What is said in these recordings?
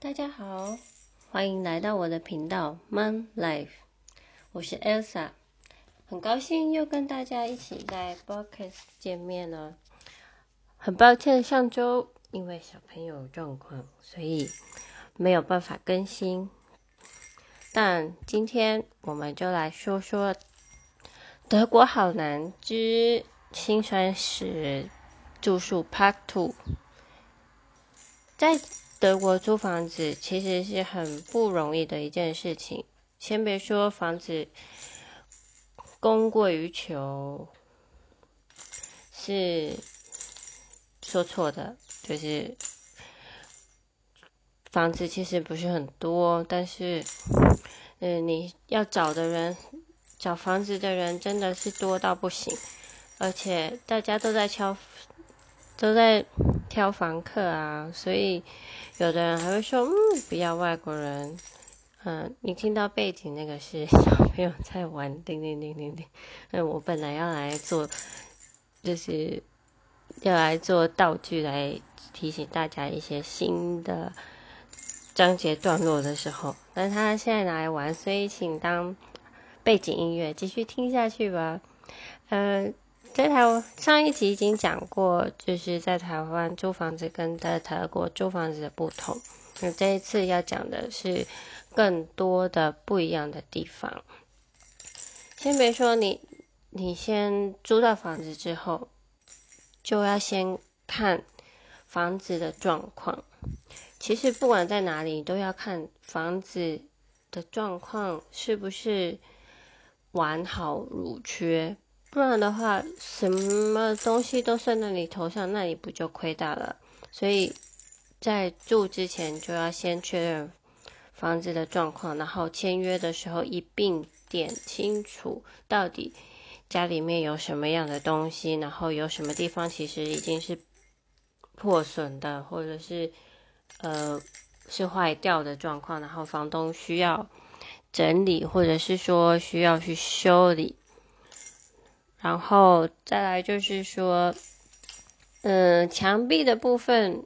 大家好，欢迎来到我的频道 Mom Life，我是 Elsa，很高兴又跟大家一起在 Podcast 见面了。很抱歉上周因为小朋友状况，所以没有办法更新。但今天我们就来说说德国好男之辛酸史住宿 Part Two，在。德国租房子其实是很不容易的一件事情。先别说房子供过于求，是说错的，就是房子其实不是很多，但是，嗯，你要找的人，找房子的人真的是多到不行，而且大家都在敲，都在。挑房客啊，所以有的人还会说，嗯，不要外国人。嗯，你听到背景那个是小朋友在玩，叮叮叮叮叮。嗯，我本来要来做，就是要来做道具来提醒大家一些新的章节段落的时候，但他现在来玩，所以请当背景音乐继续听下去吧。嗯。在台湾上一集已经讲过，就是在台湾租房子跟在德国租房子的不同。那这一次要讲的是更多的不一样的地方。先别说你，你先租到房子之后，就要先看房子的状况。其实不管在哪里，都要看房子的状况是不是完好如缺。不然的话，什么东西都算在你头上，那你不就亏大了？所以在住之前就要先确认房子的状况，然后签约的时候一并点清楚到底家里面有什么样的东西，然后有什么地方其实已经是破损的，或者是呃是坏掉的状况，然后房东需要整理，或者是说需要去修理。然后再来就是说，嗯，墙壁的部分，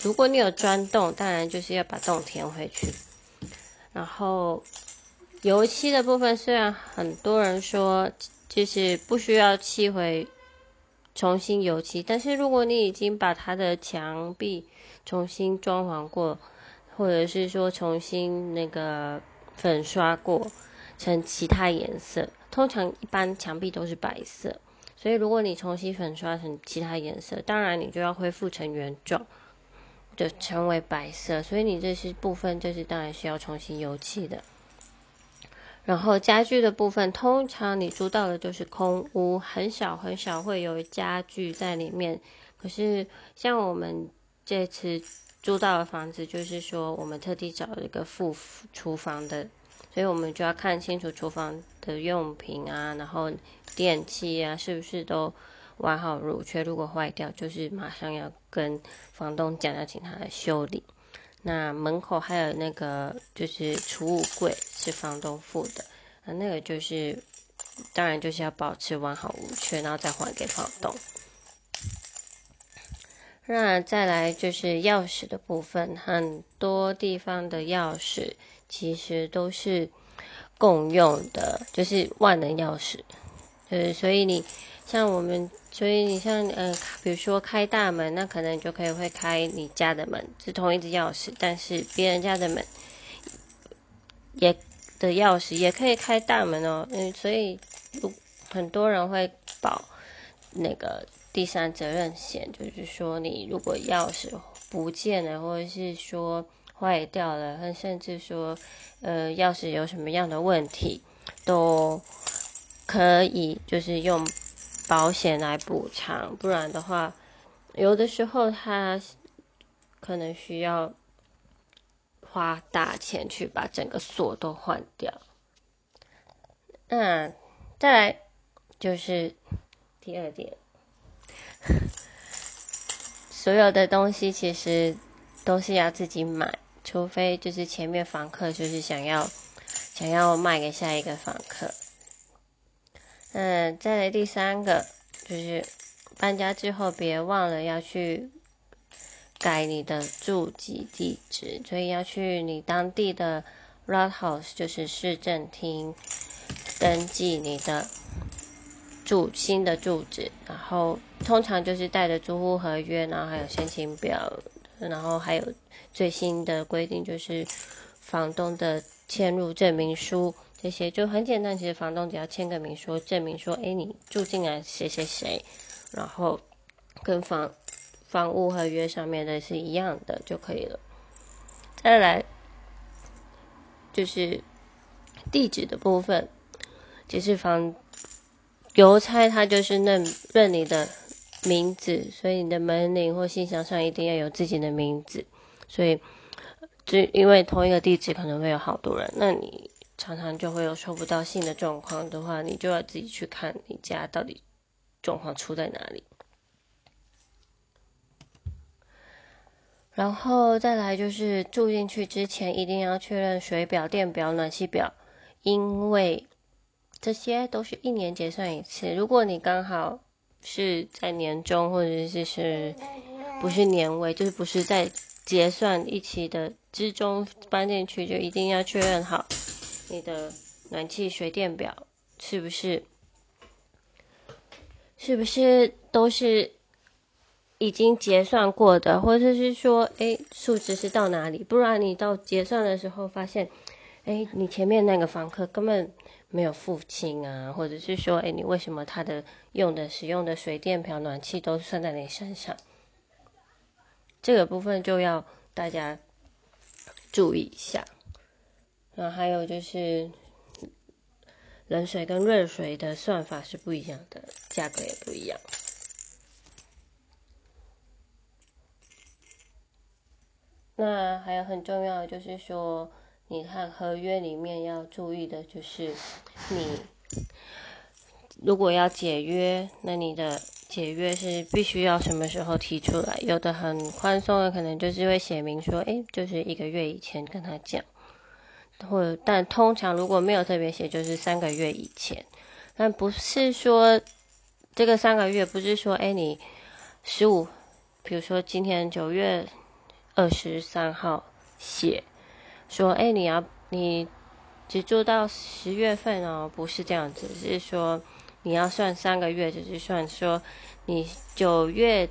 如果你有钻洞，当然就是要把洞填回去。然后油漆的部分，虽然很多人说就是不需要漆回重新油漆，但是如果你已经把它的墙壁重新装潢过，或者是说重新那个粉刷过成其他颜色。通常一般墙壁都是白色，所以如果你重新粉刷成其他颜色，当然你就要恢复成原状，就成为白色。所以你这些部分就是当然需要重新油漆的。然后家具的部分，通常你租到的就是空屋，很少很少会有家具在里面。可是像我们这次租到的房子，就是说我们特地找了一个副厨房的。所以我们就要看清楚厨房的用品啊，然后电器啊，是不是都完好如缺？如果坏掉，就是马上要跟房东讲，要请他来修理。那门口还有那个就是储物柜是房东付的，那那个就是当然就是要保持完好无缺，然后再还给房东。那再来就是钥匙的部分，很多地方的钥匙。其实都是共用的，就是万能钥匙。就是，所以你像我们，所以你像呃，比如说开大门，那可能就可以会开你家的门，是同一只钥匙，但是别人家的门也的钥匙也可以开大门哦。嗯，所以很多人会保那个第三责任险，就是说你如果钥匙不见了，或者是说。坏掉了，甚至说，呃，钥匙有什么样的问题，都可以就是用保险来补偿。不然的话，有的时候他可能需要花大钱去把整个锁都换掉。那再来就是第二点，所有的东西其实都是要自己买。除非就是前面房客就是想要想要卖给下一个房客，嗯，再来第三个就是搬家之后别忘了要去改你的住籍地址，所以要去你当地的 r o t House，就是市政厅，登记你的住新的住址，然后通常就是带着租户合约，然后还有申请表，然后还有最新的规定就是房东的迁入证明书，这些就很简单，其实房东只要签个名说证明说，哎，你住进来谁谁谁，然后跟房。房屋合约上面的是一样的就可以了。再来就是地址的部分，即是房邮差他就是认认你的名字，所以你的门铃或信箱上一定要有自己的名字。所以，就因为同一个地址可能会有好多人，那你常常就会有收不到信的状况的话，你就要自己去看你家到底状况出在哪里。然后再来就是住进去之前一定要确认水表、电表、暖气表，因为这些都是一年结算一次。如果你刚好是在年终或者是是不是年尾，就是不是在结算一期的之中搬进去，就一定要确认好你的暖气、水电表是不是是不是都是。已经结算过的，或者是说，哎，数值是到哪里？不然你到结算的时候发现，哎，你前面那个房客根本没有付清啊，或者是说，哎，你为什么他的用的使用的水电表、暖气都算在你身上？这个部分就要大家注意一下。然后还有就是，冷水跟热水的算法是不一样的，价格也不一样。那还有很重要的就是说，你看合约里面要注意的就是，你如果要解约，那你的解约是必须要什么时候提出来？有的很宽松的，可能就是会写明说，哎，就是一个月以前跟他讲，或但通常如果没有特别写，就是三个月以前。但不是说这个三个月不是说，哎，你十五，比如说今天九月。二十三号写说，哎，你要你只住到十月份哦，不是这样子，是说你要算三个月，就是算说你九月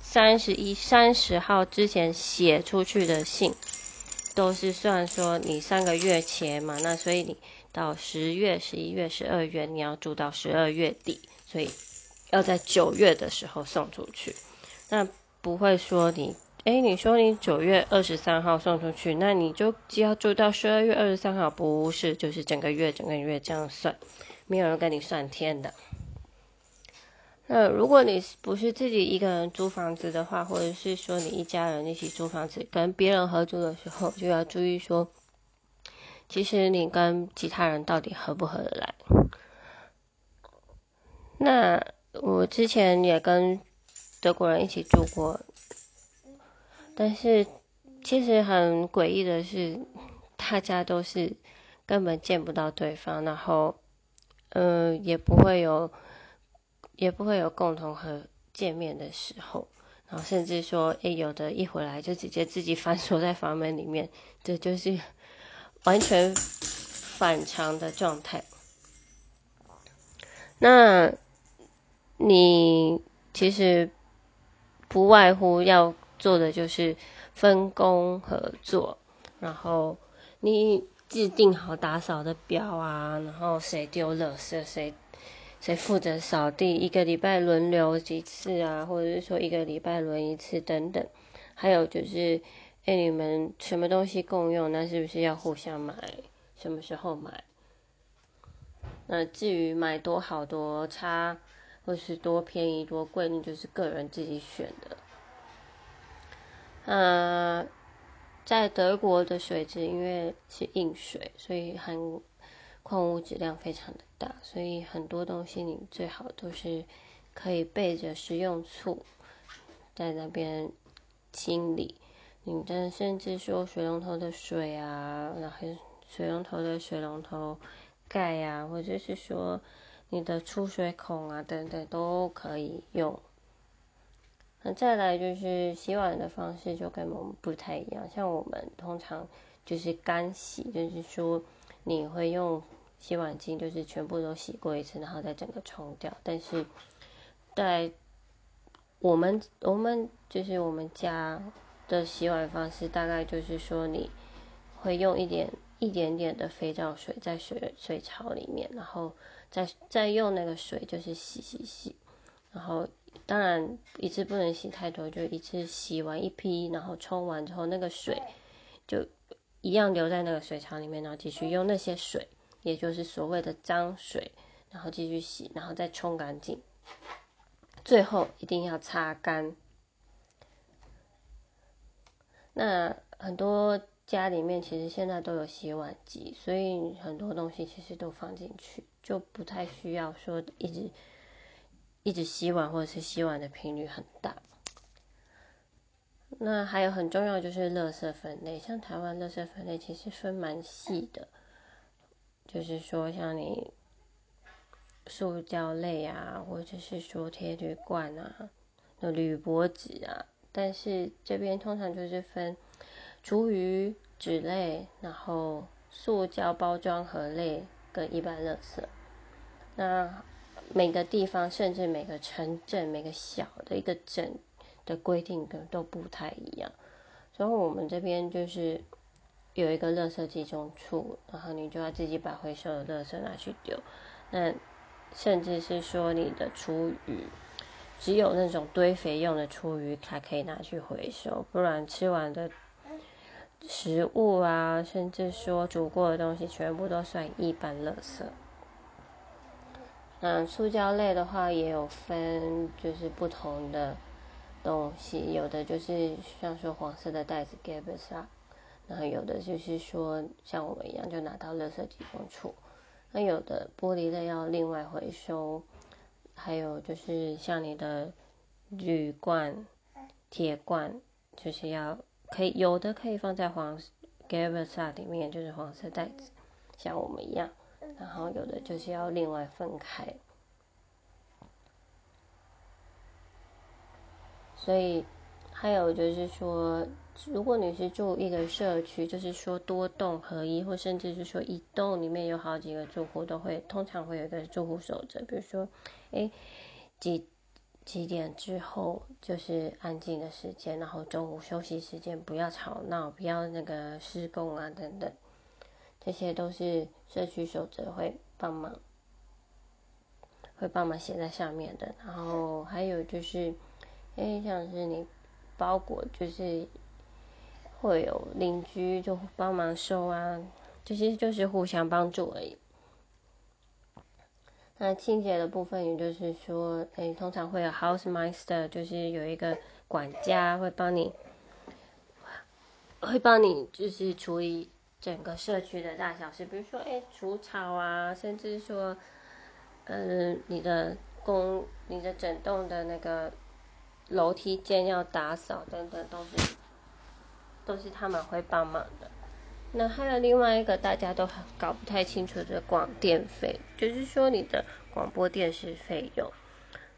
三十一、三十号之前写出去的信，都是算说你三个月前嘛，那所以你到十月、十一月、十二月，你要住到十二月底，所以要在九月的时候送出去，那不会说你。哎，你说你九月二十三号送出去，那你就只要住到十二月二十三号，不是就是整个月整个月这样算，没有人跟你算天的。那如果你不是自己一个人租房子的话，或者是说你一家人一起租房子，跟别人合租的时候，就要注意说，其实你跟其他人到底合不合得来。那我之前也跟德国人一起住过。但是，其实很诡异的是，大家都是根本见不到对方，然后，嗯，也不会有，也不会有共同和见面的时候，然后甚至说，诶，有的一回来就直接自己反锁在房门里面，这就是完全反常的状态。那，你其实不外乎要。做的就是分工合作，然后你制定好打扫的表啊，然后谁丢垃圾，谁谁负责扫地，一个礼拜轮流几次啊，或者是说一个礼拜轮一次等等。还有就是，哎，你们什么东西共用，那是不是要互相买？什么时候买？那至于买多好多差，或是多便宜多贵，那就是个人自己选的。呃，在德国的水质因为是硬水，所以含矿物质量非常的大，所以很多东西你最好都是可以备着食用醋在那边清理。你的甚至说水龙头的水啊，然后水龙头的水龙头盖呀，或者是说你的出水孔啊等等都可以用。那再来就是洗碗的方式就跟我们不太一样，像我们通常就是干洗，就是说你会用洗碗巾，就是全部都洗过一次，然后再整个冲掉。但是在我们我们就是我们家的洗碗方式，大概就是说你会用一点一点点的肥皂水在水水槽里面，然后再再用那个水就是洗洗洗，然后。当然，一次不能洗太多，就一次洗完一批，然后冲完之后，那个水就一样留在那个水槽里面，然后继续用那些水，也就是所谓的脏水，然后继续洗，然后再冲干净，最后一定要擦干。那很多家里面其实现在都有洗碗机，所以很多东西其实都放进去，就不太需要说一直。一直洗碗或者是洗碗的频率很大，那还有很重要就是垃圾分类，像台湾垃圾分类其实分蛮细的，就是说像你塑胶类啊，或者是说铁铝罐啊、那铝箔纸啊，但是这边通常就是分厨余纸类，然后塑胶包装盒类跟一般垃圾，那。每个地方，甚至每个城镇、每个小的一个镇的规定都都不太一样。所以，我们这边就是有一个垃圾集中处，然后你就要自己把回收的垃圾拿去丢。那甚至是说，你的厨余只有那种堆肥用的厨余才可以拿去回收，不然吃完的食物啊，甚至说煮过的东西，全部都算一般垃圾。那塑胶类的话也有分，就是不同的东西，有的就是像说黄色的袋子 g a b e s 啊，然后有的就是说像我们一样就拿到垃圾集中处，那有的玻璃类要另外回收，还有就是像你的铝罐、铁罐，就是要可以有的可以放在黄 g a b e s 里面，就是黄色袋子，像我们一样。然后有的就是要另外分开，所以还有就是说，如果你是住一个社区，就是说多栋合一，或甚至是说一栋里面有好几个住户，都会通常会有一个住户守着，比如说，哎，几几点之后就是安静的时间，然后中午休息时间不要吵闹，不要那个施工啊等等。这些都是社区守则会帮忙，会帮忙写在上面的。然后还有就是，哎，像是你包裹，就是会有邻居就帮忙收啊，这些就是互相帮助而已。那清洁的部分，也就是说，哎，通常会有 house master，就是有一个管家会帮你，会帮你就是处理。整个社区的大小事，比如说，哎，除草啊，甚至说，嗯，你的公，你的整栋的那个楼梯间要打扫等等，都是都是他们会帮忙的。那还有另外一个大家都搞不太清楚的广电费，就是说你的广播电视费用，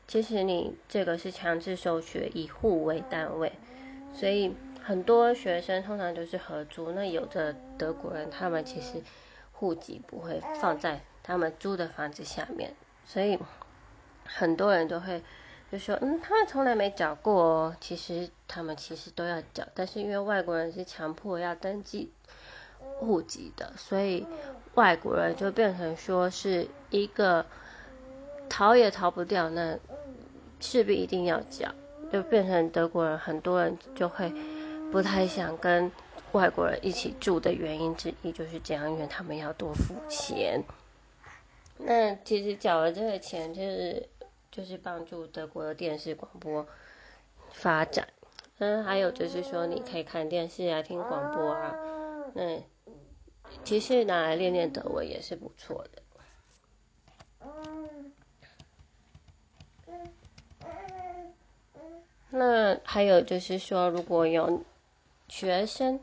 其实你这个是强制收取，以户为单位，所以。很多学生通常都是合租，那有的德国人他们其实户籍不会放在他们租的房子下面，所以很多人都会就说，嗯，他们从来没缴过哦。其实他们其实都要缴，但是因为外国人是强迫要登记户籍的，所以外国人就变成说是一个逃也逃不掉，那势必一定要缴，就变成德国人很多人就会。不太想跟外国人一起住的原因之一就是这样，因为他们要多付钱。那其实缴了这个钱，就是就是帮助德国的电视广播发展。嗯，还有就是说，你可以看电视啊，听广播啊。那其实拿来练练德文也是不错的。那还有就是说，如果有。学生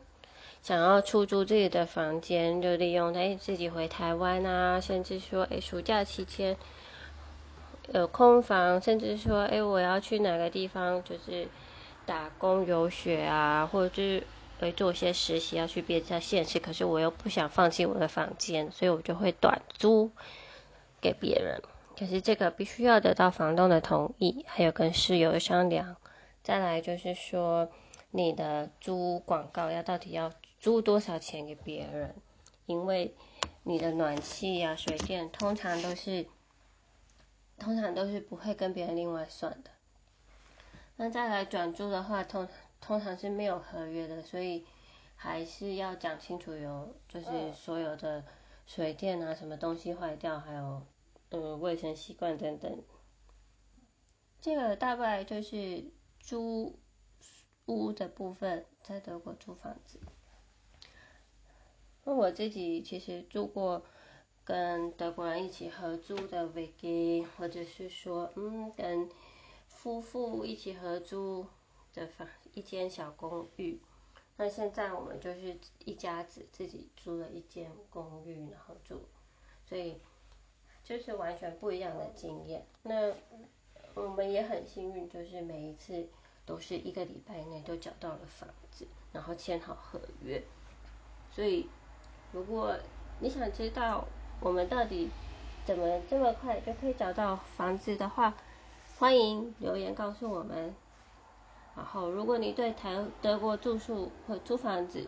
想要出租自己的房间，就利用哎自己回台湾啊，甚至说哎暑假期间有空房，甚至说，哎，我要去哪个地方，就是打工游学啊，或者是会做些实习，要去别家县市，可是我又不想放弃我的房间，所以我就会短租给别人。可是这个必须要得到房东的同意，还有跟室友商量。再来就是说，你的租广告要到底要租多少钱给别人？因为你的暖气呀、水电通常都是，通常都是不会跟别人另外算的。那再来转租的话，通通常是没有合约的，所以还是要讲清楚有，就是所有的水电啊，什么东西坏掉，还有。呃，卫生习惯等等，这个大概就是租屋的部分，在德国租房子。那我自己其实住过跟德国人一起合租的 v g 或者是说，嗯，跟夫妇一起合租的房一间小公寓。那现在我们就是一家子自己租了一间公寓，然后住，所以。就是完全不一样的经验。那我们也很幸运，就是每一次都是一个礼拜内都找到了房子，然后签好合约。所以，如果你想知道我们到底怎么这么快就可以找到房子的话，欢迎留言告诉我们。然后，如果你对台德国住宿或租房子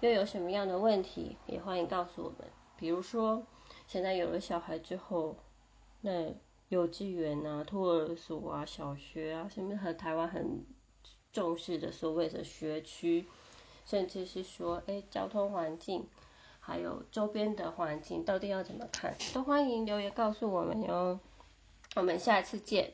又有什么样的问题，也欢迎告诉我们。比如说。现在有了小孩之后，那幼稚园啊、托儿所啊、小学啊，甚至和台湾很重视的所谓的学区，甚至是说，哎，交通环境，还有周边的环境，到底要怎么看？都欢迎留言告诉我们哟。我们下次见。